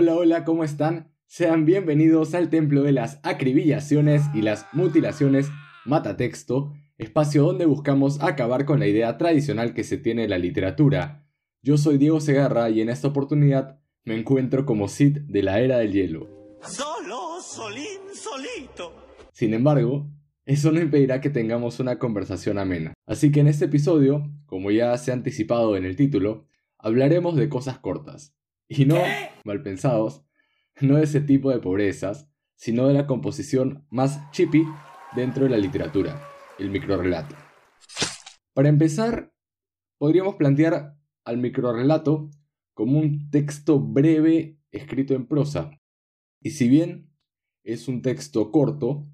Hola, hola, ¿cómo están? Sean bienvenidos al templo de las acribillaciones y las mutilaciones Matatexto, espacio donde buscamos acabar con la idea tradicional que se tiene de la literatura. Yo soy Diego Segarra y en esta oportunidad me encuentro como Cid de la Era del Hielo. Solo, solín, solito. Sin embargo, eso no impedirá que tengamos una conversación amena. Así que en este episodio, como ya se ha anticipado en el título, hablaremos de cosas cortas. Y no, mal pensados, no de ese tipo de pobrezas, sino de la composición más chippy dentro de la literatura, el microrelato. Para empezar, podríamos plantear al microrelato como un texto breve escrito en prosa. Y si bien es un texto corto,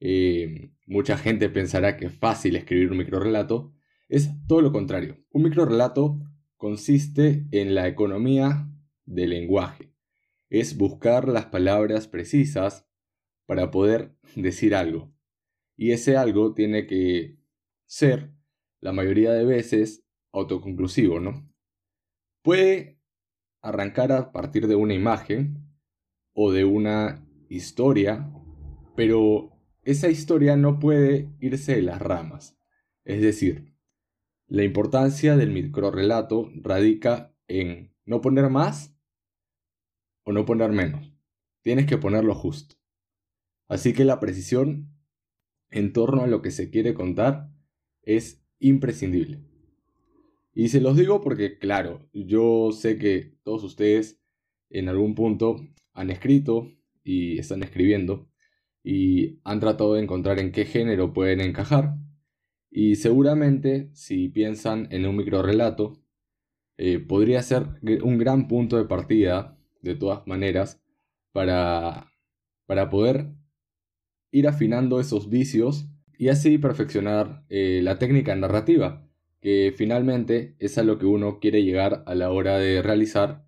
eh, mucha gente pensará que es fácil escribir un microrelato, es todo lo contrario. Un microrelato consiste en la economía del lenguaje. Es buscar las palabras precisas para poder decir algo. Y ese algo tiene que ser, la mayoría de veces, autoconclusivo, ¿no? Puede arrancar a partir de una imagen o de una historia, pero esa historia no puede irse de las ramas. Es decir, la importancia del microrelato radica en no poner más o no poner menos. Tienes que ponerlo justo. Así que la precisión en torno a lo que se quiere contar es imprescindible. Y se los digo porque, claro, yo sé que todos ustedes en algún punto han escrito y están escribiendo y han tratado de encontrar en qué género pueden encajar. Y seguramente si piensan en un microrelato, eh, podría ser un gran punto de partida de todas maneras para, para poder ir afinando esos vicios y así perfeccionar eh, la técnica narrativa, que finalmente es a lo que uno quiere llegar a la hora de realizar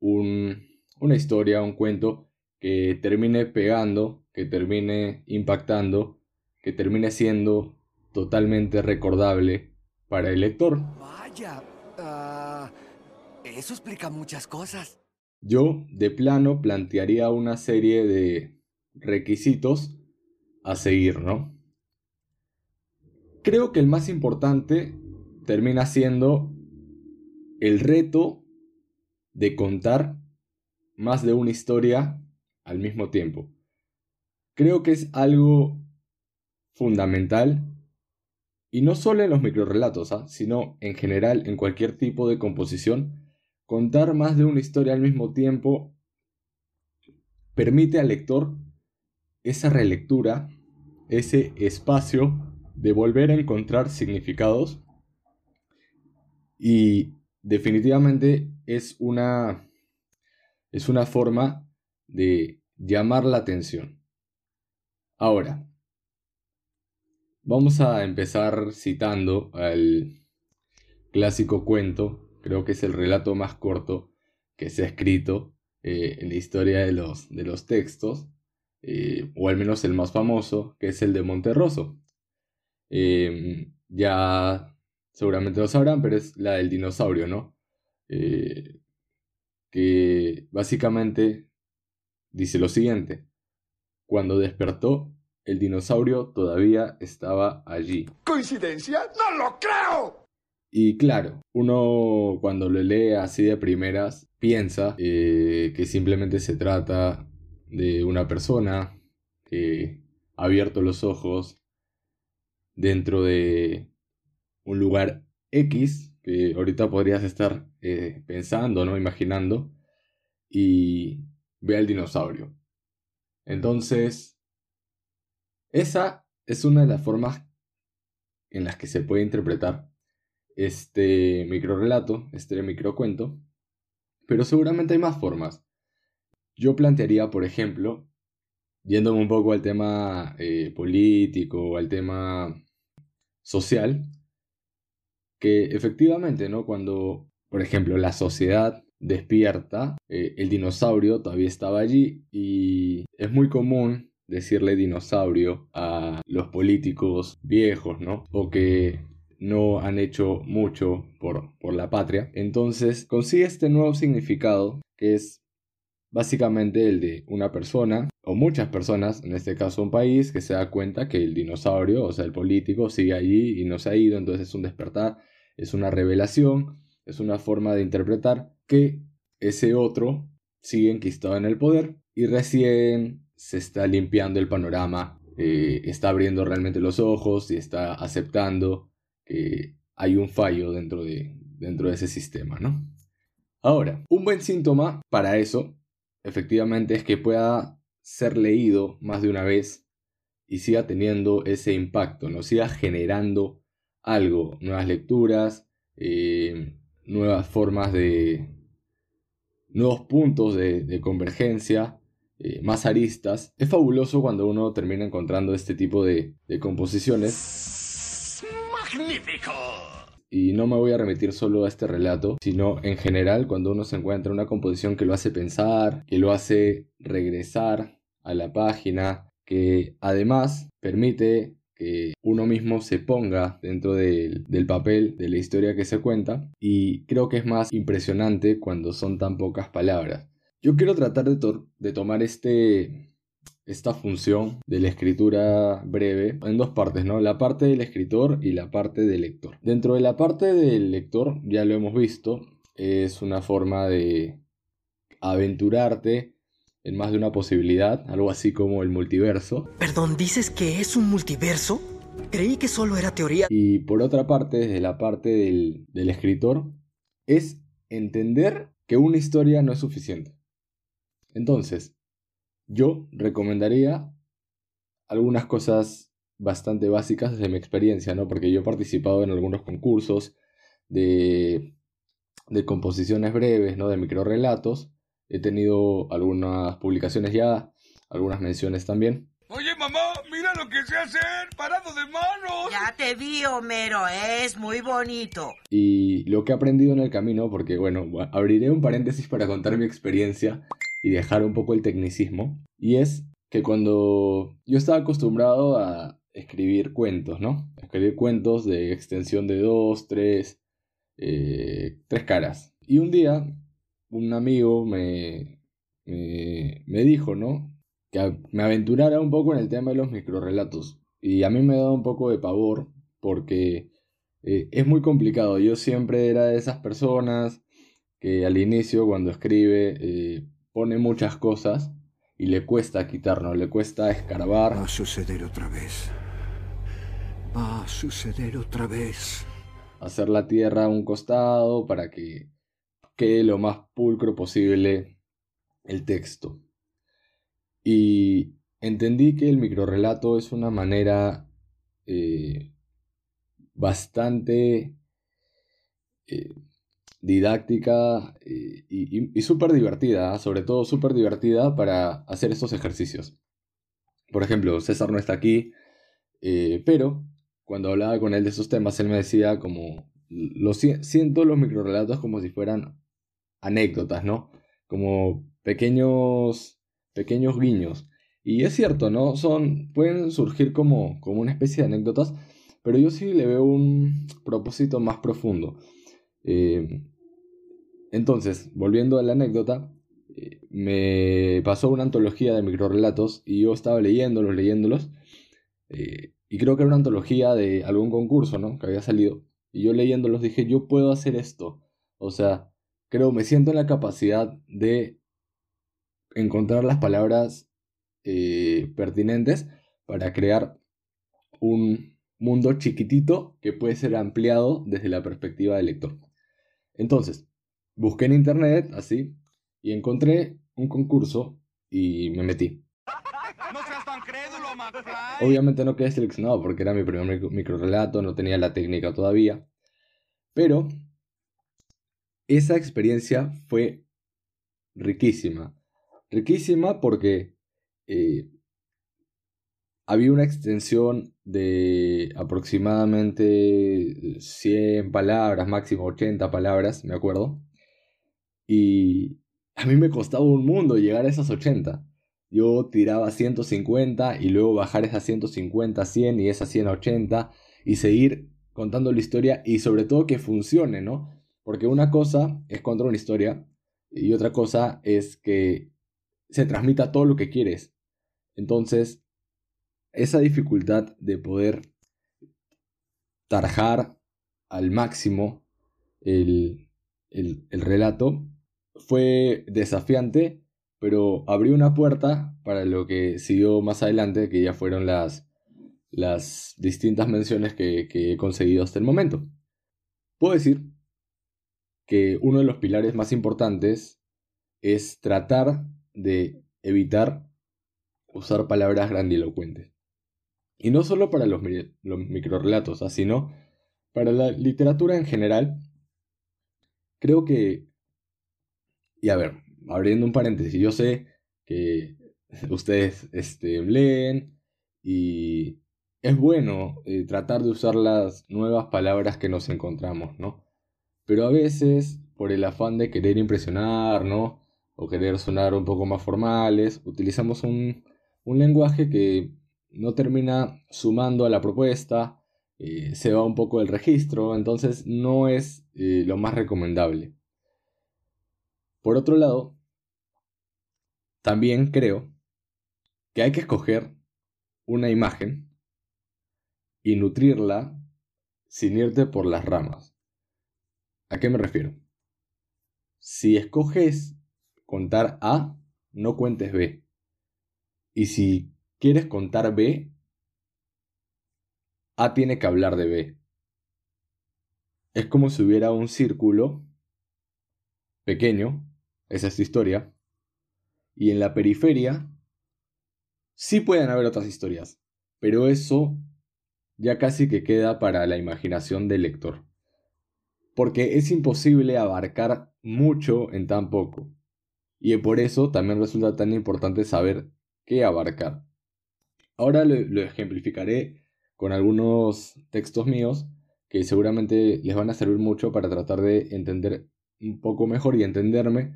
una historia, un cuento que termine pegando, que termine impactando, que termine siendo totalmente recordable para el lector. Vaya, ah, eso explica muchas cosas. Yo, de plano, plantearía una serie de requisitos a seguir, ¿no? Creo que el más importante termina siendo el reto de contar más de una historia al mismo tiempo. Creo que es algo fundamental y no solo en los microrelatos, ¿ah? sino en general en cualquier tipo de composición Contar más de una historia al mismo tiempo permite al lector esa relectura, ese espacio de volver a encontrar significados y definitivamente es una es una forma de llamar la atención. Ahora, vamos a empezar citando al clásico cuento Creo que es el relato más corto que se ha escrito eh, en la historia de los, de los textos, eh, o al menos el más famoso, que es el de Monterroso. Em, ya seguramente lo sabrán, pero es la del dinosaurio, ¿no? Eh, que básicamente dice lo siguiente. Cuando despertó, el dinosaurio todavía estaba allí. ¿Coincidencia? ¡No lo creo! Y claro, uno cuando lo lee así de primeras piensa eh, que simplemente se trata de una persona que ha abierto los ojos dentro de un lugar X que ahorita podrías estar eh, pensando, ¿no? Imaginando y ve al dinosaurio. Entonces, esa es una de las formas en las que se puede interpretar este microrelato, este microcuento, pero seguramente hay más formas. Yo plantearía, por ejemplo, yéndome un poco al tema eh, político, al tema social, que efectivamente, ¿no? Cuando, por ejemplo, la sociedad despierta, eh, el dinosaurio todavía estaba allí y es muy común decirle dinosaurio a los políticos viejos, ¿no? O que no han hecho mucho por, por la patria. Entonces consigue este nuevo significado que es básicamente el de una persona o muchas personas, en este caso un país, que se da cuenta que el dinosaurio, o sea, el político, sigue allí y no se ha ido, entonces es un despertar, es una revelación, es una forma de interpretar que ese otro sigue enquistado en el poder y recién se está limpiando el panorama, eh, está abriendo realmente los ojos y está aceptando que hay un fallo dentro de, dentro de ese sistema, ¿no? Ahora, un buen síntoma para eso, efectivamente, es que pueda ser leído más de una vez y siga teniendo ese impacto, ¿no? Siga generando algo, nuevas lecturas, eh, nuevas formas de, nuevos puntos de, convergencia, eh, más aristas. Es fabuloso cuando uno termina encontrando este tipo de, de composiciones. ¡Magnífico! Y no me voy a remitir solo a este relato, sino en general cuando uno se encuentra una composición que lo hace pensar, que lo hace regresar a la página, que además permite que uno mismo se ponga dentro del, papel de la historia que se cuenta y creo que es más impresionante cuando son tan pocas palabras. Yo quiero tratar de tomar este, esta función de la escritura breve en dos partes, ¿no? La parte del escritor y la parte del lector. Dentro de la parte del lector, ya lo hemos visto, es una forma de aventurarte en más de una posibilidad, algo así como el multiverso. Perdón, ¿dices que es un multiverso? Creí que solo era teoría. Y por otra parte, desde la parte del, del escritor, es entender que una historia no es suficiente. Entonces, yo recomendaría algunas cosas bastante básicas desde mi experiencia, ¿no? Porque yo he participado en algunos concursos de, de composiciones breves, ¿no? De microrelatos He tenido algunas publicaciones ya, algunas menciones también. Oye, mamá, mira lo que sé hacer, parado de manos. Ya te vi, Homero, es muy bonito. Y lo que he aprendido en el camino, porque bueno, abriré un paréntesis para contar mi experiencia y dejar un poco el tecnicismo, y es que cuando yo estaba acostumbrado a escribir cuentos, ¿no? Escribir cuentos de extensión de dos, tres, eh, tres caras. Y un día un amigo me, me, dijo, ¿no? Que me aventurara un poco en el tema de los microrelatos. Y a mí me da un poco de pavor porque eh, es muy complicado. Yo siempre era de esas personas que al inicio, cuando escribe, eh, pone muchas cosas y le cuesta quitarnos, le cuesta escarbar. Va a suceder otra vez. Va a suceder otra vez. Hacer la tierra a un costado para que quede lo más pulcro posible el texto. Y entendí que el microrelato es una manera eh, bastante eh, didáctica eh, y, súper divertida, sobre todo súper divertida para hacer estos ejercicios. Por ejemplo, César no está aquí, pero cuando hablaba con él de esos temas, él me decía como, lo siento los microrelatos como si fueran anécdotas, ¿no? Como pequeños, pequeños guiños. Y es cierto, ¿no? Son, pueden surgir como, como una especie de anécdotas, pero yo sí le veo un propósito más profundo. Eh, entonces, volviendo a la anécdota, eh, me pasó una antología de microrelatos y yo estaba leyéndolos, leyéndolos, eh, y creo que era una antología de algún concurso, ¿no? Que había salido. Y yo leyéndolos dije, yo puedo hacer esto. O sea, creo, me siento en la capacidad de encontrar las palabras pertinentes para crear un mundo chiquitito que puede ser ampliado desde la perspectiva del lector. Entonces, busqué en internet así y encontré un concurso y me metí. No seas tan crédulo, Obviamente no quedé seleccionado porque era mi primer micro relato, no tenía la técnica todavía. Pero esa experiencia fue riquísima. Riquísima porque eh, había una extensión de aproximadamente 100 palabras, máximo 80 palabras, me acuerdo. Y a mí me costaba un mundo llegar a esas 80. Yo tiraba 150 y luego bajar esas 150 a 100 y esas 100 a 80 y seguir contando la historia y sobre todo que funcione, ¿no? Porque una cosa es contar una historia y otra cosa es que se transmita todo lo que quieres. Entonces, esa dificultad de poder tarjar al máximo el, el, el relato fue desafiante, pero abrió una puerta para lo que siguió más adelante, que ya fueron las, las distintas menciones que he conseguido hasta el momento. Puedo decir que uno de los pilares más importantes es tratar de evitar usar palabras grandilocuentes. Y no solo para los, los microrelatos, ¿ah? sino para la literatura en general. Creo que... Y a ver, abriendo un paréntesis, yo sé que ustedes este, leen y es bueno eh, tratar de usar las nuevas palabras que nos encontramos, ¿no? Pero a veces, por el afán de querer impresionar. O querer sonar un poco más formales, utilizamos un, un lenguaje que no termina sumando a la propuesta, eh, se va un poco el registro, entonces no es eh, lo más recomendable. Por otro lado, también creo que hay que escoger una imagen y nutrirla sin irte por las ramas. ¿A qué me refiero? Si escoges contar A, no cuentes B. Y si quieres contar B, A tiene que hablar de B. Es como si hubiera un círculo pequeño, esa es tu historia, y en la periferia sí pueden haber otras historias, pero eso ya casi que queda para la imaginación del lector porque es imposible abarcar mucho en tan poco. Y por eso también resulta tan importante saber qué abarcar. Ahora lo, ejemplificaré con algunos textos míos que seguramente les van a servir mucho para tratar de entender un poco mejor y entenderme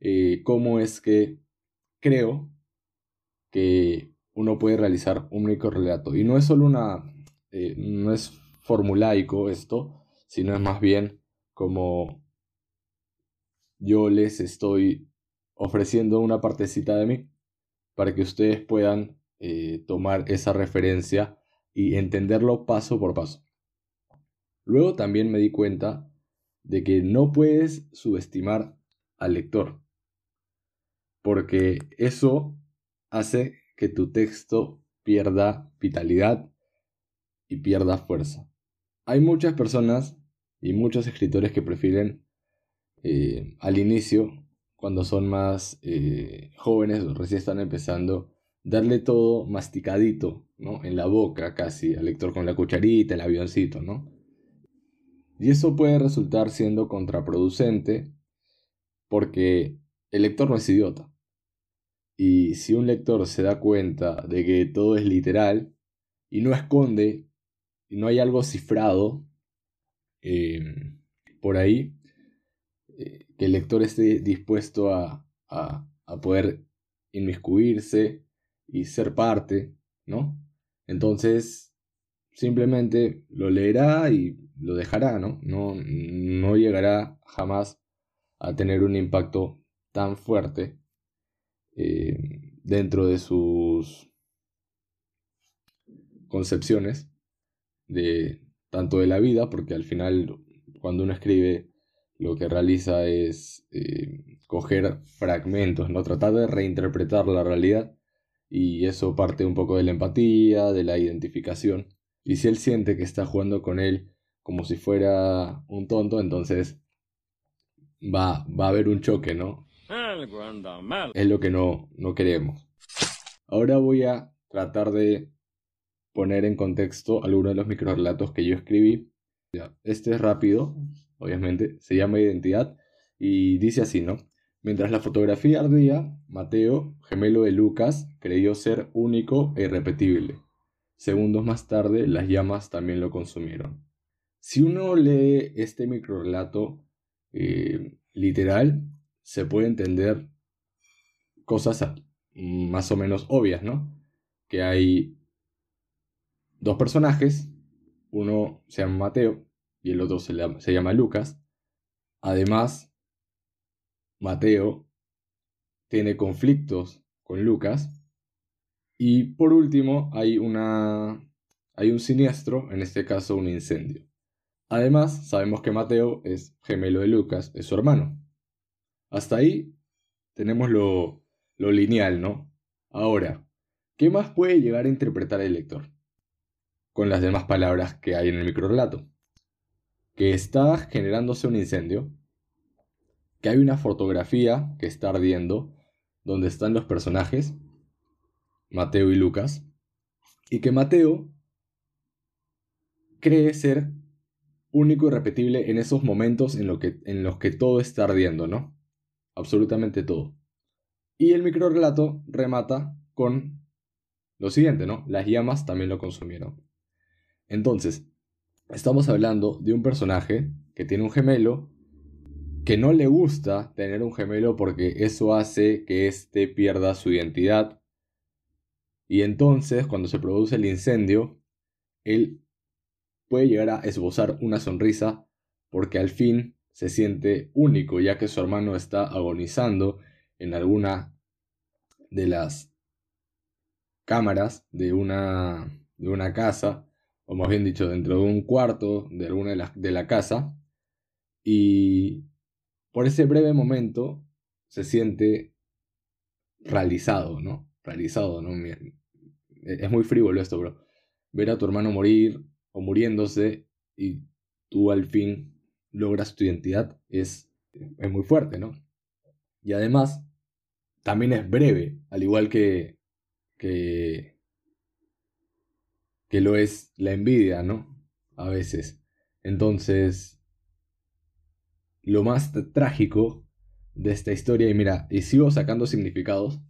eh, cómo es que creo que uno puede realizar un único relato. Y no es solo una, eh, no es formulaico esto, sino es más bien como yo les estoy ofreciendo una partecita de mí para que ustedes puedan eh, tomar esa referencia y entenderlo paso por paso. Luego también me di cuenta de que no puedes subestimar al lector, porque eso hace que tu texto pierda vitalidad y pierda fuerza. Hay muchas personas y muchos escritores que prefieren eh, al inicio, cuando son más eh, jóvenes o recién están empezando, darle todo masticadito, ¿no? En la boca casi, al lector con la cucharita, el avioncito, ¿no? Y eso puede resultar siendo contraproducente porque el lector no es idiota. Y si un lector se da cuenta de que todo es literal y no esconde y no hay algo cifrado, Em, por ahí, eh, que el lector esté dispuesto a, poder inmiscuirse y ser parte, ¿no? Entonces, simplemente lo leerá y lo dejará, ¿no? No, no llegará jamás a tener un impacto tan fuerte eh, dentro de sus concepciones de, tanto de la vida, porque al final cuando uno escribe lo que realiza es eh, coger fragmentos, ¿no? tratar de reinterpretar la realidad y eso parte un poco de la empatía, de la identificación. Y si él siente que está jugando con él como si fuera un tonto, entonces va, va a haber un choque, ¿no? Es lo que no, no queremos. Ahora voy a tratar de poner en contexto algunos de los microrelatos que yo escribí. Este es rápido, obviamente, se llama Identidad y dice así, ¿no? Mientras la fotografía ardía, Mateo, gemelo de Lucas, creyó ser único e irrepetible. Segundos más tarde, las llamas también lo consumieron. Si uno lee este microrelato eh, literal, se puede entender cosas más o menos obvias, ¿no? Que hay dos personajes, uno se llama Mateo y el otro se, llama, Lucas. Además, Mateo tiene conflictos con Lucas. Y por último, hay una hay un siniestro, en este caso un incendio. Además, sabemos que Mateo es gemelo de Lucas, es su hermano. Hasta ahí tenemos lo, lo lineal, ¿no? Ahora, ¿qué más puede llegar a interpretar el lector? Con las demás palabras que hay en el microrelato. Que está generándose un incendio, que hay una fotografía que está ardiendo, donde están los personajes, Mateo y Lucas, y que Mateo cree ser único y repetible en esos momentos en, que, en los que todo está ardiendo, ¿no? Absolutamente todo. Y el microrelato remata con lo siguiente, ¿no? Las llamas también lo consumieron. Entonces, estamos hablando de un personaje que tiene un gemelo, que no le gusta tener un gemelo porque eso hace que éste pierda su identidad. Y entonces, cuando se produce el incendio, él puede llegar a esbozar una sonrisa porque al fin se siente único ya que su hermano está agonizando en alguna de las cámaras de una, de una casa, o más bien dicho, dentro de un cuarto de alguna de la, de la casa, y por ese breve momento se siente realizado, ¿no? Realizado, ¿no? Es muy frívolo esto, bro. Ver a tu hermano morir, o muriéndose y tú al fin logras tu identidad es, es muy fuerte, ¿no? Y además, también es breve, al igual que, que, que lo es la envidia, ¿no? A veces. Entonces, lo más trágico de esta historia, y mira, y sigo sacando significados,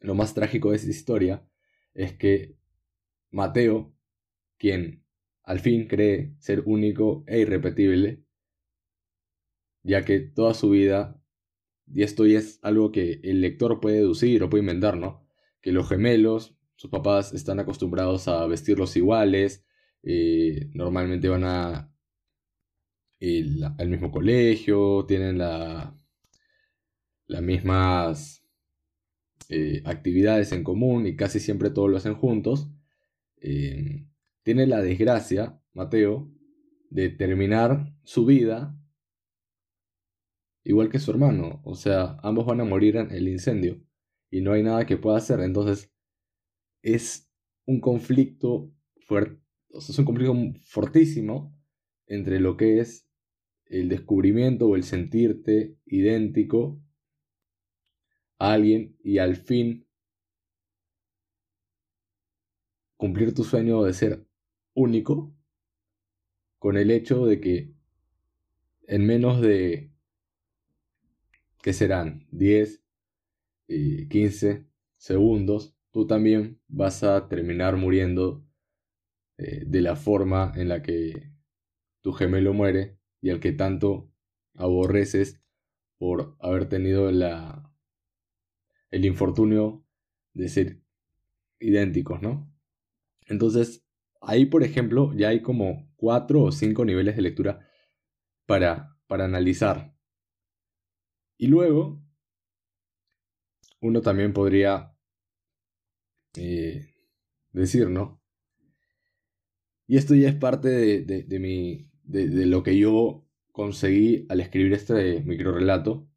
lo más trágico de esta historia es que Mateo, quien al fin cree ser único e irrepetible, ya que toda su vida, y esto es algo que el lector puede deducir o puede inventar, ¿no? Que los gemelos, sus papás están acostumbrados a vestirlos iguales, eh, normalmente van a al mismo colegio, tienen la, las mismas eh, actividades en común y casi siempre todos lo hacen juntos. Eh, tiene la desgracia, Mateo, de terminar su vida igual que su hermano. O sea, ambos van a morir en el incendio y no hay nada que pueda hacer. Entonces, es un conflicto fuerte, es un conflicto fortísimo entre lo que es el descubrimiento o el sentirte idéntico a alguien y al fin cumplir tu sueño de ser único con el hecho de que en menos de, ¿qué serán? 10, 15 eh, segundos, tú también vas a terminar muriendo eh, de la forma en la que tu gemelo muere y al que tanto aborreces por haber tenido la, el infortunio de ser idénticos, ¿no? Entonces, Ahí, por ejemplo, ya hay como cuatro o cinco niveles de lectura para, para analizar. Y luego, uno también podría eh, decir, ¿no? Y esto ya es parte de, de, mi, de, lo que yo conseguí al escribir este microrelato.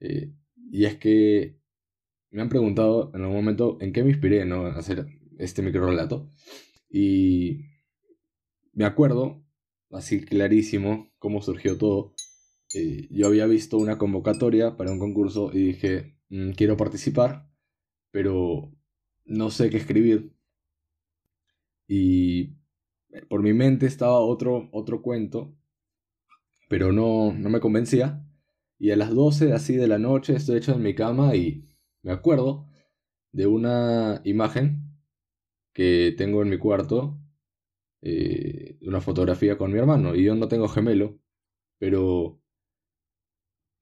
Eh, y es que me han preguntado en algún momento en qué me inspiré ¿no? a hacer este microrelato. Y me acuerdo, así clarísimo, cómo surgió todo. Eh, yo había visto una convocatoria para un concurso y dije, mm, quiero participar, pero no sé qué escribir. Y por mi mente estaba otro, otro cuento, pero no, no me convencía. Y a las 12 así de la noche estoy hecho en mi cama y me acuerdo de una imagen que tengo en mi cuarto eh, una fotografía con mi hermano. Y yo no tengo gemelo, pero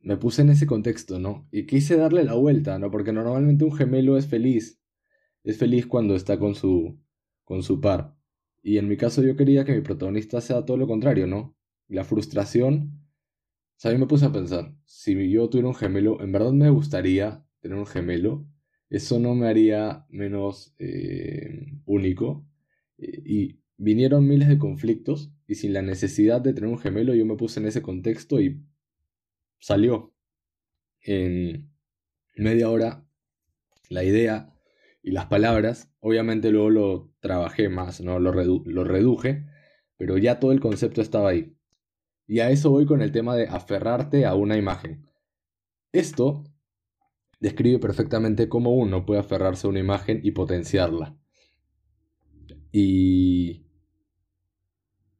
me puse en ese contexto, ¿no? Y quise darle la vuelta, ¿no? Porque normalmente un gemelo es feliz. Es feliz cuando está con su, con su par. Y en mi caso yo quería que mi protagonista sea todo lo contrario, ¿no? La frustración... O sea, yo me puse a pensar, si yo tuviera un gemelo, en verdad me gustaría tener un gemelo, eso no me haría menos eh, único. Eh, y vinieron miles de conflictos y sin la necesidad de tener un gemelo yo me puse en ese contexto y salió. En media hora la idea y las palabras, obviamente luego lo trabajé más, ¿no? lo, lo reduje, pero ya todo el concepto estaba ahí. Y a eso voy con el tema de aferrarte a una imagen. Esto describe perfectamente cómo uno puede aferrarse a una imagen y potenciarla. Y,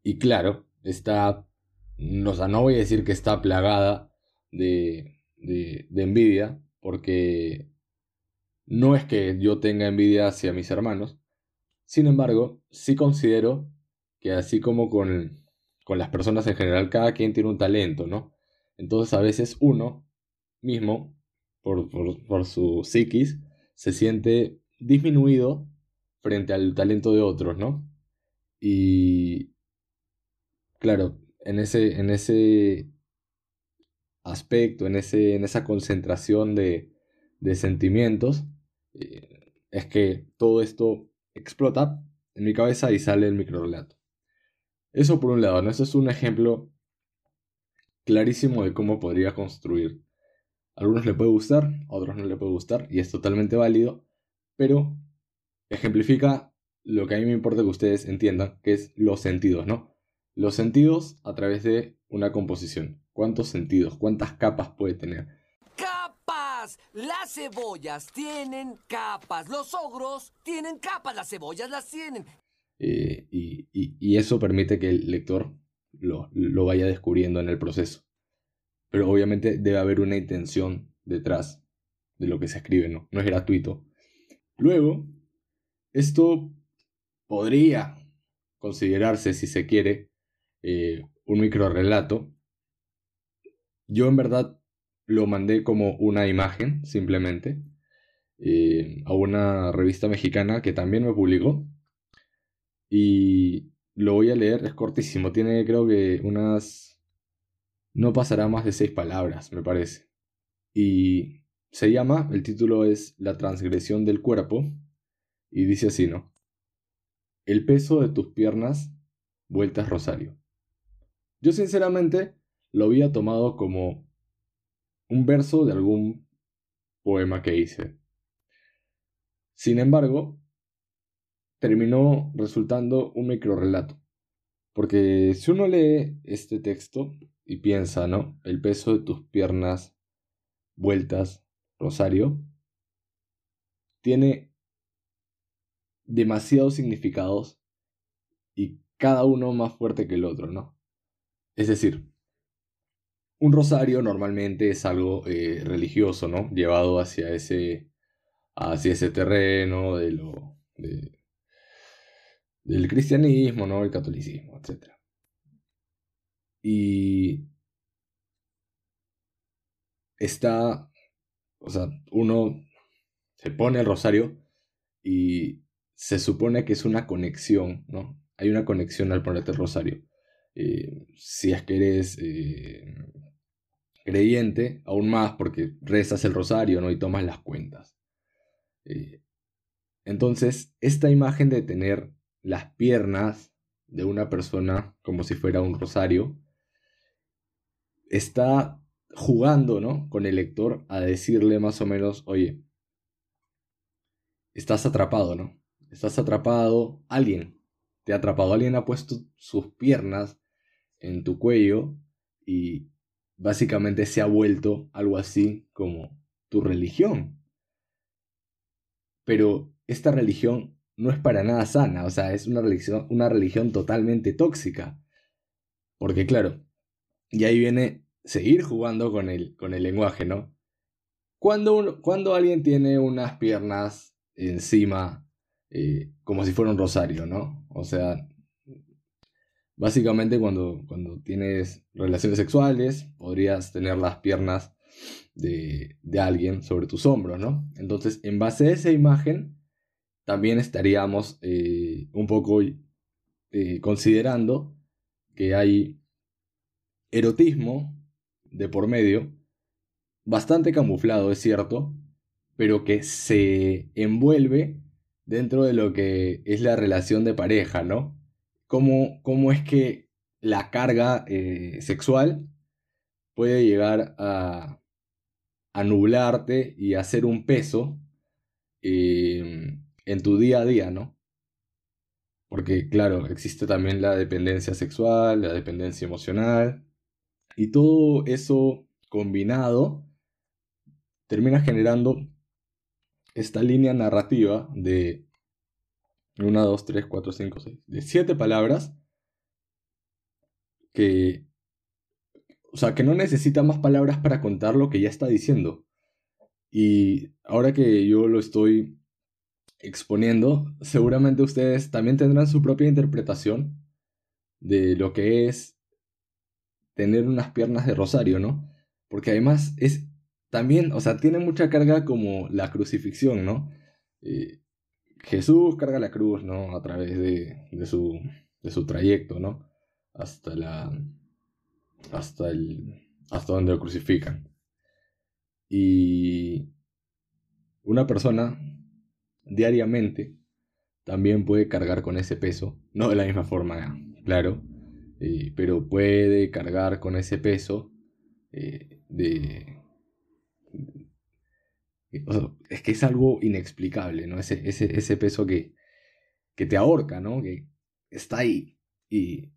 y claro, está, no, o no voy a decir que está plagada de, de, de envidia, porque no es que yo tenga envidia hacia mis hermanos. Sin embargo, sí considero que así como con, con las personas en general, cada quien tiene un talento, ¿no? Entonces a veces uno mismo, por, por, su psiquis, se siente disminuido frente al talento de otros, ¿no? Y claro, en ese, en ese aspecto, en, ese, en esa concentración de, de sentimientos, eh, es que todo esto explota en mi cabeza y sale el microrelato. Eso por un lado, ¿no? Eso es un ejemplo clarísimo de cómo podría construir. A algunos le puede gustar, a otros no le puede gustar, y es totalmente válido, pero ejemplifica lo que a mí me importa que ustedes entiendan, que es los sentidos, ¿no? Los sentidos a través de una composición. ¿Cuántos sentidos? ¿Cuántas capas puede tener? ¡Capas! Las cebollas tienen capas. Los ogros tienen capas. Las cebollas las tienen. Eh, y, eso permite que el lector lo, vaya descubriendo en el proceso. Pero obviamente debe haber una intención detrás de lo que se escribe, ¿no? No es gratuito. Luego, esto podría considerarse, si se quiere, eh, un microrelato. Yo en verdad lo mandé como una imagen, simplemente, eh, a una revista mexicana que también me publicó y lo voy a leer, es cortísimo, tiene creo que unas... No pasará más de seis palabras, me parece. Y se llama, el título es La transgresión del cuerpo, y dice así, ¿no? El peso de tus piernas vueltas rosario. Yo sinceramente lo había tomado como un verso de algún poema que hice. Sin embargo, terminó resultando un microrelato. Porque si uno lee este texto y piensa, ¿no? El peso de tus piernas vueltas, Rosario, tiene demasiados significados y cada uno más fuerte que el otro, ¿no? Es decir, un rosario normalmente es algo eh, religioso, ¿no? Llevado hacia ese, hacia ese terreno de lo, del cristianismo, ¿no? El catolicismo, etc. Y está, o sea, uno se pone el rosario y se supone que es una conexión, ¿no? Hay una conexión al ponerte el rosario. Eh, si es que eres eh, creyente, aún más porque rezas el rosario, ¿no? Y tomas las cuentas. Eh, entonces, esta imagen de tener las piernas de una persona como si fuera un rosario, está jugando, ¿no? Con el lector a decirle más o menos, oye, estás atrapado, ¿no? Estás atrapado, alguien te ha atrapado, alguien ha puesto sus piernas en tu cuello y básicamente se ha vuelto algo así como tu religión. Pero esta religión no es para nada sana, o sea, es una religión, una religión totalmente tóxica. Porque claro, y ahí viene seguir jugando con el, con el lenguaje, ¿no? Cuando, cuando alguien tiene unas piernas encima, eh, como si fuera un rosario, ¿no? O sea, básicamente cuando, cuando tienes relaciones sexuales, podrías tener las piernas de, de alguien sobre tus hombros, ¿no? Entonces, en base a esa imagen, también estaríamos eh, un poco eh, considerando que hay erotismo de por medio, bastante camuflado, es cierto, pero que se envuelve dentro de lo que es la relación de pareja, ¿no? Cómo, cómo es que la carga eh, sexual puede llegar a, a nublarte y a hacer un peso em, en tu día a día, ¿no? Porque, claro, existe también la dependencia sexual, la dependencia emocional, y todo eso combinado termina generando esta línea narrativa de 1, 2, 3, 4, 5, 6, de 7 palabras que, o sea, que no necesita más palabras para contar lo que ya está diciendo. Y ahora que yo lo estoy exponiendo, seguramente ustedes también tendrán su propia interpretación de lo que es tener unas piernas de rosario, ¿no? Porque además es también, o sea, tiene mucha carga como la crucifixión, ¿no? Eh, Jesús carga la cruz, ¿no? A través de, de, su, de su trayecto, ¿no? Hasta la. hasta el. hasta donde lo crucifican. Y. una persona diariamente también puede cargar con ese peso, no de la misma forma, claro, eh, pero puede cargar con ese peso eh, de, es que es algo inexplicable, ¿no? Ese, ese, peso que, que te ahorca, ¿no? Que está ahí y,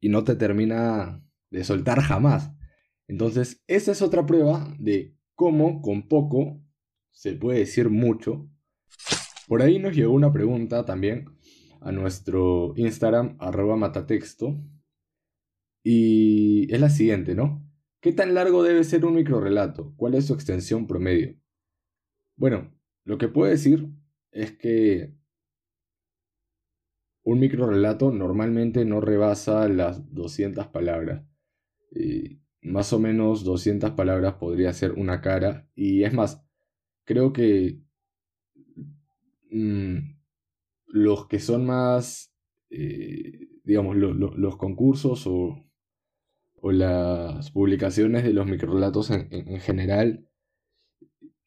y no te termina de soltar jamás. Entonces, esa es otra prueba de cómo con poco se puede decir mucho. Por ahí nos llegó una pregunta también a nuestro Instagram, arroba matatexto. Y es la siguiente, ¿no? ¿Qué tan largo debe ser un microrelato? ¿Cuál es su extensión promedio? Bueno, lo que puedo decir es que un microrelato normalmente no rebasa las 200 palabras. más o menos 200 palabras podría ser una cara. Y es más, creo que mm, los que son más, eh, digamos, los concursos o o las publicaciones de los microrelatos en, en, general,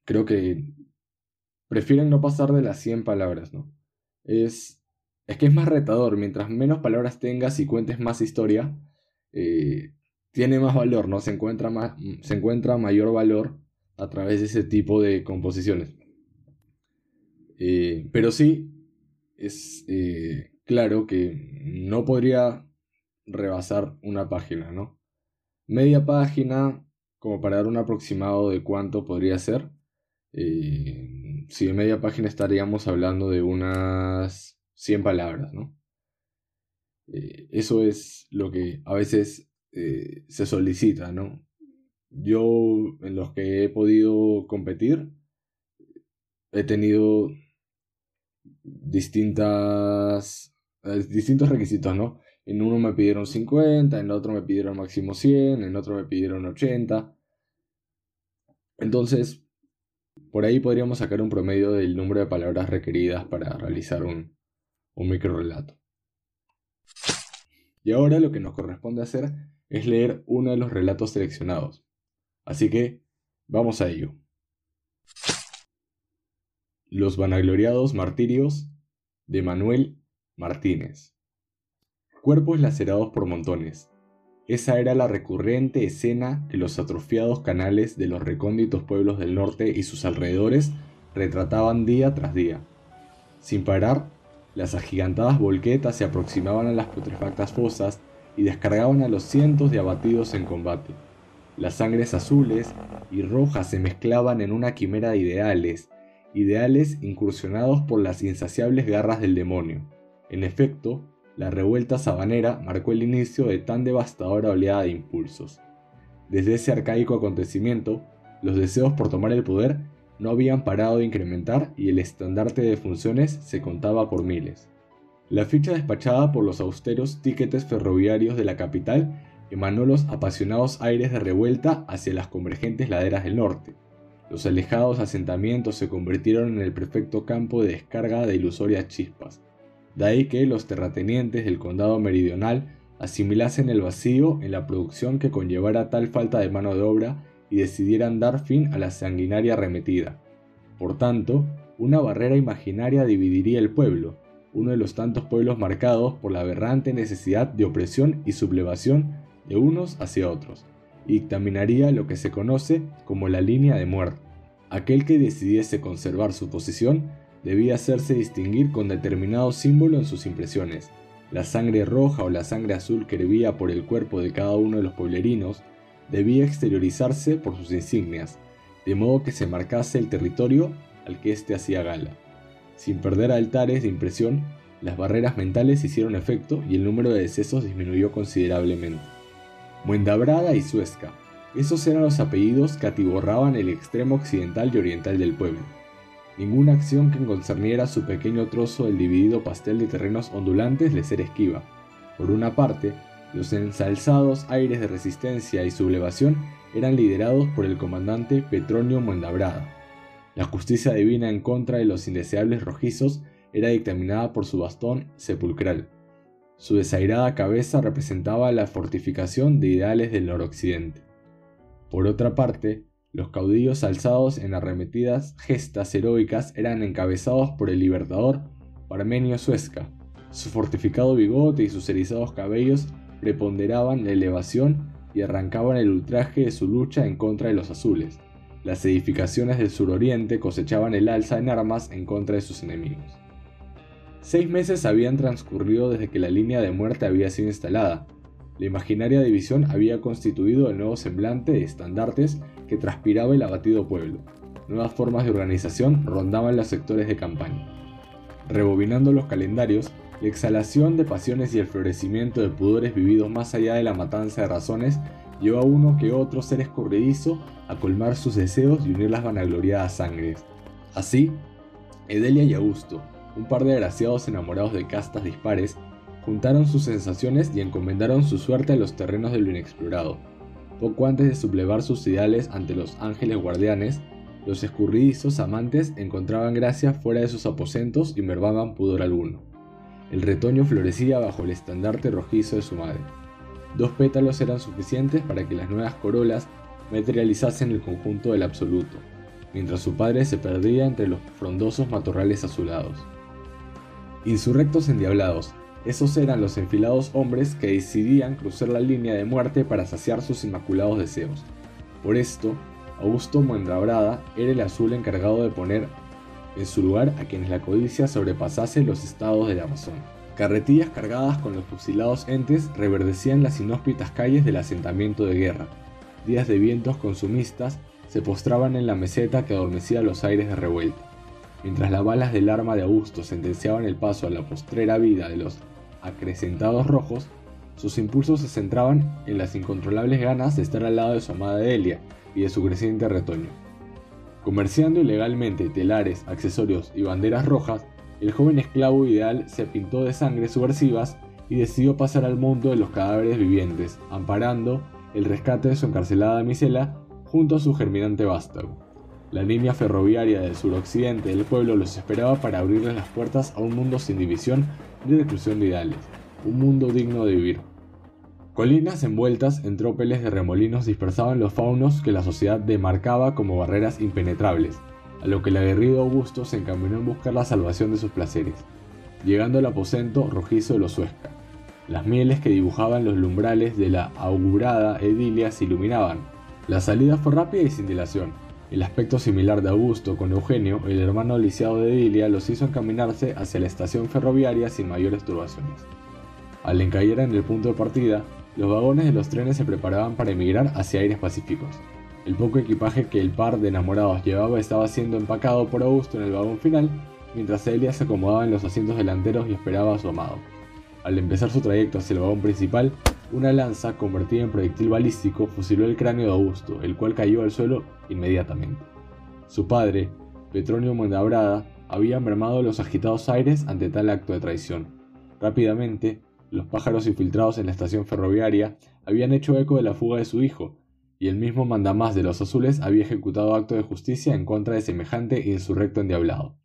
creo que prefieren no pasar de las 100 palabras, ¿no? Es, es que es más retador, mientras menos palabras tengas y cuentes más historia, eh, tiene más valor, ¿no? Se encuentra, más, se encuentra mayor valor a través de ese tipo de composiciones. Eh, pero sí, es eh, claro que no podría rebasar una página, ¿no? Media página, como para dar un aproximado de cuánto podría ser. Eh, si en media página estaríamos hablando de unas 100 palabras, ¿no? Eh, eso es lo que a veces eh, se solicita, ¿no? Yo en los que he podido competir he tenido distintas distintos requisitos, ¿no? En uno me pidieron 50, en otro me pidieron máximo 100, en otro me pidieron 80. Entonces, por ahí podríamos sacar un promedio del número de palabras requeridas para realizar un, un micro relato. Y ahora lo que nos corresponde hacer es leer uno de los relatos seleccionados. Así que, vamos a ello. Los vanagloriados martirios de Manuel Martínez. Cuerpos lacerados por montones. Esa era la recurrente escena que los atrofiados canales de los recónditos pueblos del norte y sus alrededores retrataban día tras día. Sin parar, las agigantadas volquetas se aproximaban a las putrefactas fosas y descargaban a los cientos de abatidos en combate. Las sangres azules y rojas se mezclaban en una quimera de ideales, ideales incursionados por las insaciables garras del demonio. En efecto, la revuelta sabanera marcó el inicio de tan devastadora oleada de impulsos. Desde ese arcaico acontecimiento, los deseos por tomar el poder no habían parado de incrementar y el estandarte de funciones se contaba por miles. La ficha despachada por los austeros tiquetes ferroviarios de la capital emanó los apasionados aires de revuelta hacia las convergentes laderas del norte. Los alejados asentamientos se convirtieron en el perfecto campo de descarga de ilusorias chispas, de ahí que los terratenientes del condado meridional asimilasen el vacío en la producción que conllevara tal falta de mano de obra y decidieran dar fin a la sanguinaria arremetida. Por tanto, una barrera imaginaria dividiría el pueblo, uno de los tantos pueblos marcados por la aberrante necesidad de opresión y sublevación de unos hacia otros, y dictaminaría lo que se conoce como la línea de muerte. Aquel que decidiese conservar su posición debía hacerse distinguir con determinado símbolo en sus impresiones. La sangre roja o la sangre azul que hervía por el cuerpo de cada uno de los pueblerinos debía exteriorizarse por sus insignias, de modo que se marcase el territorio al que éste hacía gala. Sin perder altares de impresión, las barreras mentales hicieron efecto y el número de decesos disminuyó considerablemente. Muendabrada y Suesca, esos eran los apellidos que atiborraban el extremo occidental y oriental del pueblo. Ninguna acción que concerniera su pequeño trozo del dividido pastel de terrenos ondulantes le era esquiva. Por una parte, los ensalzados aires de resistencia y sublevación eran liderados por el comandante Petronio Muendabrada. La justicia divina en contra de los indeseables rojizos era dictaminada por su bastón sepulcral. Su desairada cabeza representaba la fortificación de ideales del noroccidente. Por otra parte, los caudillos alzados en arremetidas gestas heroicas eran encabezados por el libertador Parmenio Suesca. Su fortificado bigote y sus erizados cabellos preponderaban la elevación y arrancaban el ultraje de su lucha en contra de los azules. Las edificaciones del suroriente cosechaban el alza en armas en contra de sus enemigos. Seis meses habían transcurrido desde que la línea de muerte había sido instalada, la imaginaria división había constituido el nuevo semblante de estandartes que transpiraba el abatido pueblo. Nuevas formas de organización rondaban los sectores de campaña. Rebobinando los calendarios, la exhalación de pasiones y el florecimiento de pudores vividos más allá de la matanza de razones llevó a uno que otro ser escurridizo a colmar sus deseos y unir las vanagloriadas sangres. Así, Edelia y Augusto, un par de agraciados enamorados de castas dispares, juntaron sus sensaciones y encomendaron su suerte a los terrenos de lo inexplorado. Poco antes de sublevar sus ideales ante los ángeles guardianes, los escurridizos amantes encontraban gracia fuera de sus aposentos y mervaban pudor alguno. El retoño florecía bajo el estandarte rojizo de su madre. Dos pétalos eran suficientes para que las nuevas corolas materializasen el conjunto del absoluto, mientras su padre se perdía entre los frondosos matorrales azulados. Insurrectos endiablados, esos eran los enfilados hombres que decidían cruzar la línea de muerte para saciar sus inmaculados deseos. Por esto, Augusto Muendrabrada era el azul encargado de poner en su lugar a quienes la codicia sobrepasase los estados de la razón. Carretillas cargadas con los fusilados entes reverdecían las inhóspitas calles del asentamiento de guerra. Días de vientos consumistas se postraban en la meseta que adormecía los aires de revuelta. Mientras las balas del arma de Augusto sentenciaban el paso a la postrera vida de los acrecentados rojos, sus impulsos se centraban en las incontrolables ganas de estar al lado de su amada Delia y de su creciente retoño. Comerciando ilegalmente telares, accesorios y banderas rojas, el joven esclavo ideal se pintó de sangre subversivas y decidió pasar al mundo de los cadáveres vivientes, amparando el rescate de su encarcelada misela junto a su germinante vástago. La línea ferroviaria del suroccidente del pueblo los esperaba para abrirles las puertas a un mundo sin división de reclusión de ideales, un mundo digno de vivir. Colinas envueltas en trópeles de remolinos dispersaban los faunos que la sociedad demarcaba como barreras impenetrables, a lo que el aguerrido Augusto se encaminó en buscar la salvación de sus placeres, llegando al aposento rojizo de los Suesca. Las mieles que dibujaban los lumbrales de la augurada edilia se iluminaban. La salida fue rápida y sin dilación, el aspecto similar de Augusto con Eugenio, el hermano lisiado de Edilia, los hizo encaminarse hacia la estación ferroviaria sin mayores turbaciones. Al encallar en el punto de partida, los vagones de los trenes se preparaban para emigrar hacia aires pacíficos. El poco equipaje que el par de enamorados llevaba estaba siendo empacado por Augusto en el vagón final, mientras Elia se acomodaba en los asientos delanteros y esperaba a su amado. Al empezar su trayecto hacia el vagón principal, una lanza, convertida en proyectil balístico, fusiló el cráneo de Augusto, el cual cayó al suelo inmediatamente. Su padre, Petronio Mondabrada, había mermado los agitados aires ante tal acto de traición. Rápidamente, los pájaros infiltrados en la estación ferroviaria habían hecho eco de la fuga de su hijo, y el mismo mandamás de los azules había ejecutado acto de justicia en contra de semejante insurrecto endiablado.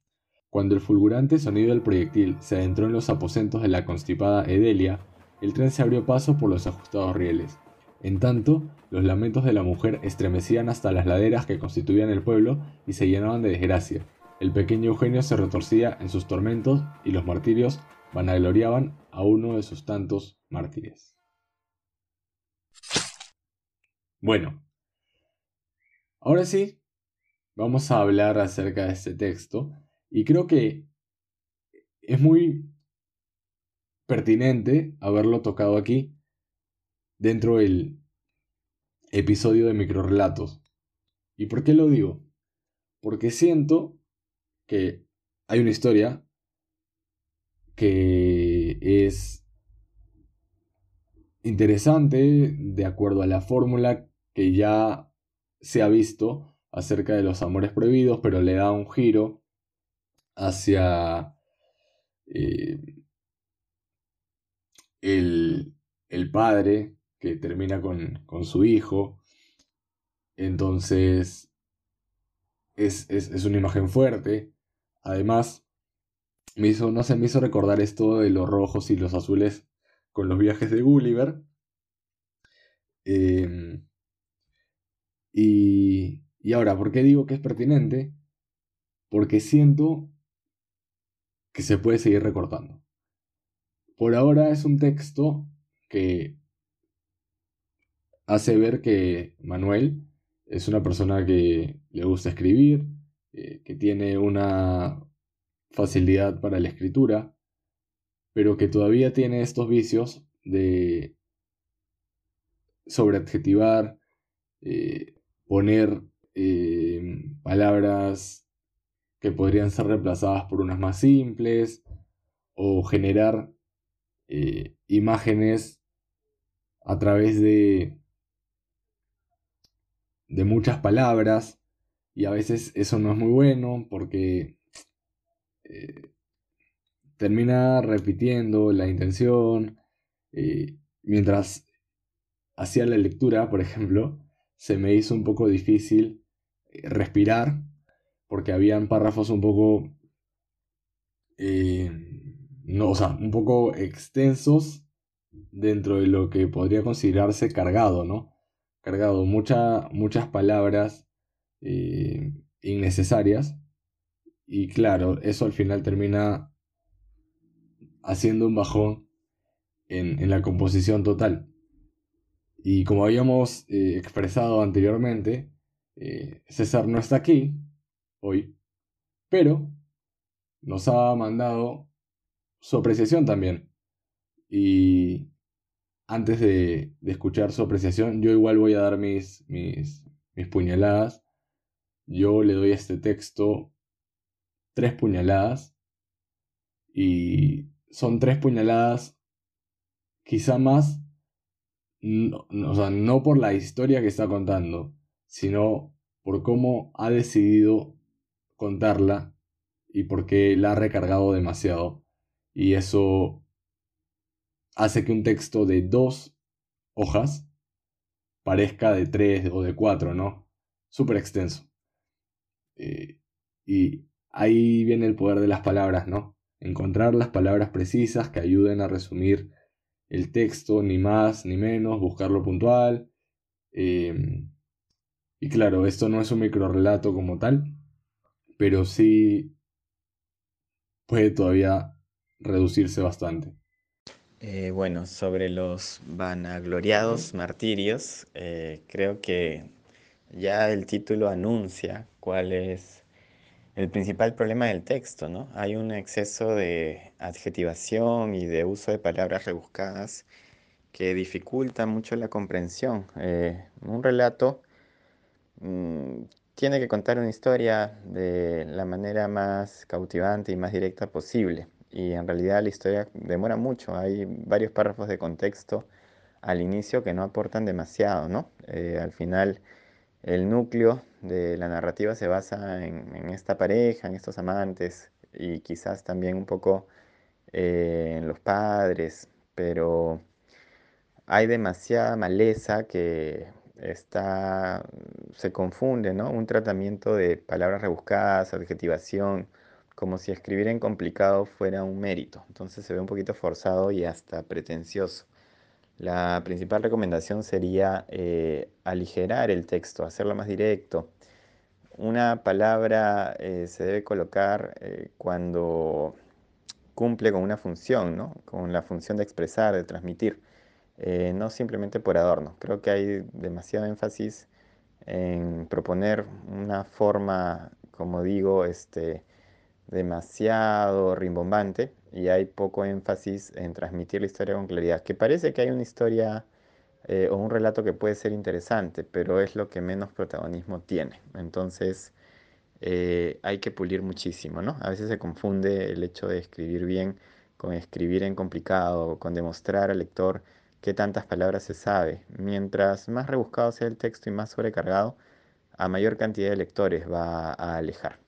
Cuando el fulgurante sonido del proyectil se adentró en los aposentos de la constipada Edelia, el tren se abrió paso por los ajustados rieles. En tanto, los lamentos de la mujer estremecían hasta las laderas que constituían el pueblo y se llenaban de desgracia. El pequeño Eugenio se retorcía en sus tormentos y los martirios vanagloriaban a uno de sus tantos mártires. Bueno, ahora sí, vamos a hablar acerca de este texto y creo que es muy pertinente haberlo tocado aquí dentro del episodio de microrelatos. ¿Y por qué lo digo? Porque siento que hay una historia que es interesante de acuerdo a la fórmula que ya se ha visto acerca de los amores prohibidos, pero le da un giro hacia eh, el, padre que termina con, su hijo. Entonces, es, es, una imagen fuerte. Además, me hizo, no sé, me hizo recordar esto de los rojos y los azules con los viajes de Gulliver. Em, y, y ahora, ¿por qué digo que es pertinente? Porque siento que se puede seguir recortando. Por ahora es un texto que hace ver que Manuel es una persona que le gusta escribir, eh, que tiene una facilidad para la escritura, pero que todavía tiene estos vicios de sobreadjetivar, eh, poner eh, palabras que podrían ser reemplazadas por unas más simples o generar eh, imágenes a través de, de muchas palabras. Y a veces eso no es muy bueno porque eh, termina repitiendo la intención eh, mientras hacía la lectura por ejemplo se me hizo un poco difícil respirar porque habían párrafos un poco, eh, no, o sea, un poco extensos dentro de lo que podría considerarse cargado, ¿no? Cargado, muchas palabras eh, innecesarias. Y claro, eso al final termina haciendo un bajón en, la composición total. Y como habíamos eh, expresado anteriormente, César no está aquí, hoy, pero nos ha mandado su apreciación también. Y antes de, escuchar su apreciación, yo igual voy a dar mis, mis, mis puñaladas. Yo le doy a este texto tres puñaladas. Y son tres puñaladas, quizá más, o sea, no por la historia que está contando, sino por cómo ha decidido contarla y porque la ha recargado demasiado. Y eso hace que un texto de dos hojas parezca de tres o de cuatro, ¿no? Súper extenso. Eh, y ahí viene el poder de las palabras, ¿no? Encontrar las palabras precisas que ayuden a resumir el texto, ni más ni menos, buscarlo puntual. Em, y claro, esto no es un micro relato como tal, pero sí puede todavía reducirse bastante. Eh, bueno, sobre los vanagloriados martirios, eh, creo que ya el título anuncia cuál es el principal problema del texto, ¿no? Hay un exceso de adjetivación y de uso de palabras rebuscadas que dificulta mucho la comprensión. Eh, un relato mm, tiene que contar una historia de la manera más cautivante y más directa posible. Y en realidad la historia demora mucho. Hay varios párrafos de contexto al inicio que no aportan demasiado, ¿no? Eh, al final el núcleo de la narrativa se basa en, esta pareja, en estos amantes y quizás también un poco eh, en los padres, pero hay demasiada maleza que está, se confunde, ¿no? Un tratamiento de palabras rebuscadas, adjetivación, como si escribir en complicado fuera un mérito. Entonces se ve un poquito forzado y hasta pretencioso. La principal recomendación sería eh, aligerar el texto, hacerlo más directo. Una palabra eh, se debe colocar eh, cuando cumple con una función, ¿no? con la función de expresar, de transmitir, no simplemente por adorno. Creo que hay demasiado énfasis en proponer una forma, como digo, este, demasiado rimbombante y hay poco énfasis en transmitir la historia con claridad, que parece que hay una historia eh, o un relato que puede ser interesante, pero es lo que menos protagonismo tiene. Entonces eh, hay que pulir muchísimo, ¿no? A veces se confunde el hecho de escribir bien con escribir en complicado, con demostrar al lector qué tantas palabras se sabe. Mientras más rebuscado sea el texto y más sobrecargado, a mayor cantidad de lectores va a alejar.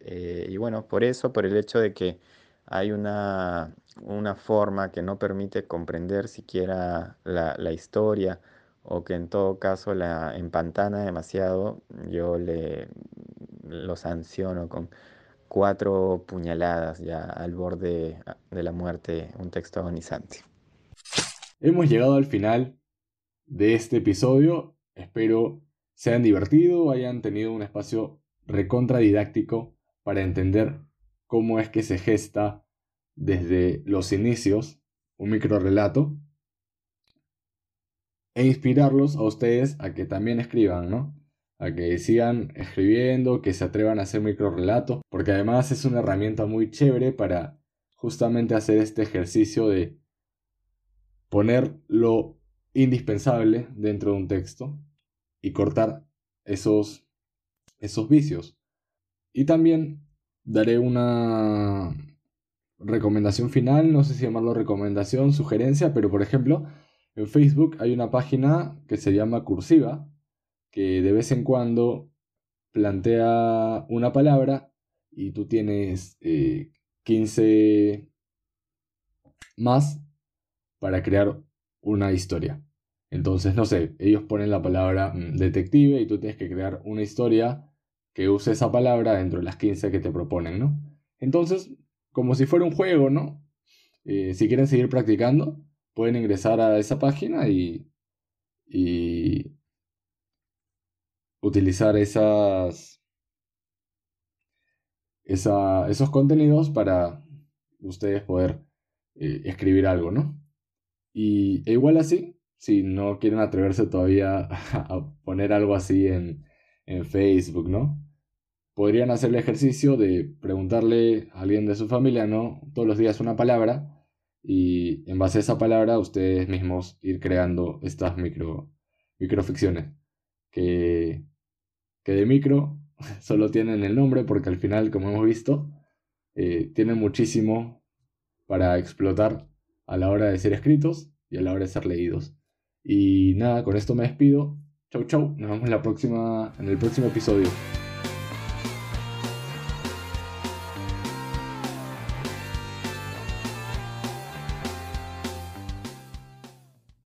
Eh, y bueno, por eso, por el hecho de que hay una, forma que no permite comprender siquiera la, historia o que en todo caso la empantana demasiado, yo le lo sanciono con cuatro puñaladas ya al borde de la muerte, un texto agonizante. Hemos llegado al final de este episodio. Espero se hayan divertido, hayan tenido un espacio recontra didáctico para entender cómo es que se gesta desde los inicios un microrelato e inspirarlos a ustedes a que también escriban, ¿no? A que sigan escribiendo, que se atrevan a hacer microrelatos, porque además es una herramienta muy chévere para justamente hacer este ejercicio de poner lo indispensable dentro de un texto y cortar esos, esos vicios. Y también daré una recomendación final, no sé si llamarlo recomendación, sugerencia, pero por ejemplo, en Facebook hay una página que se llama Cursiva, que de vez en cuando plantea una palabra y tú tienes 15 eh, más para crear una historia. Entonces, no sé, ellos ponen la palabra mm, detective y tú tienes que crear una historia que use esa palabra dentro de las 15 que te proponen, ¿no? Entonces, como si fuera un juego, ¿no? Eh, si quieren seguir practicando, pueden ingresar a esa página y, y utilizar esas, esos contenidos para ustedes poder eh, escribir algo, ¿no? Y e igual así, si no quieren atreverse todavía a poner algo así en, en Facebook, ¿no? Podrían hacer el ejercicio de preguntarle a alguien de su familia, ¿no? Todos los días una palabra y en base a esa palabra ustedes mismos ir creando estas micro, microficciones que, que de micro solo tienen el nombre porque al final, como hemos visto, eh, tienen muchísimo para explotar a la hora de ser escritos y a la hora de ser leídos. Y nada, con esto me despido. Chau, chau. Nos vemos la próxima, en el próximo episodio.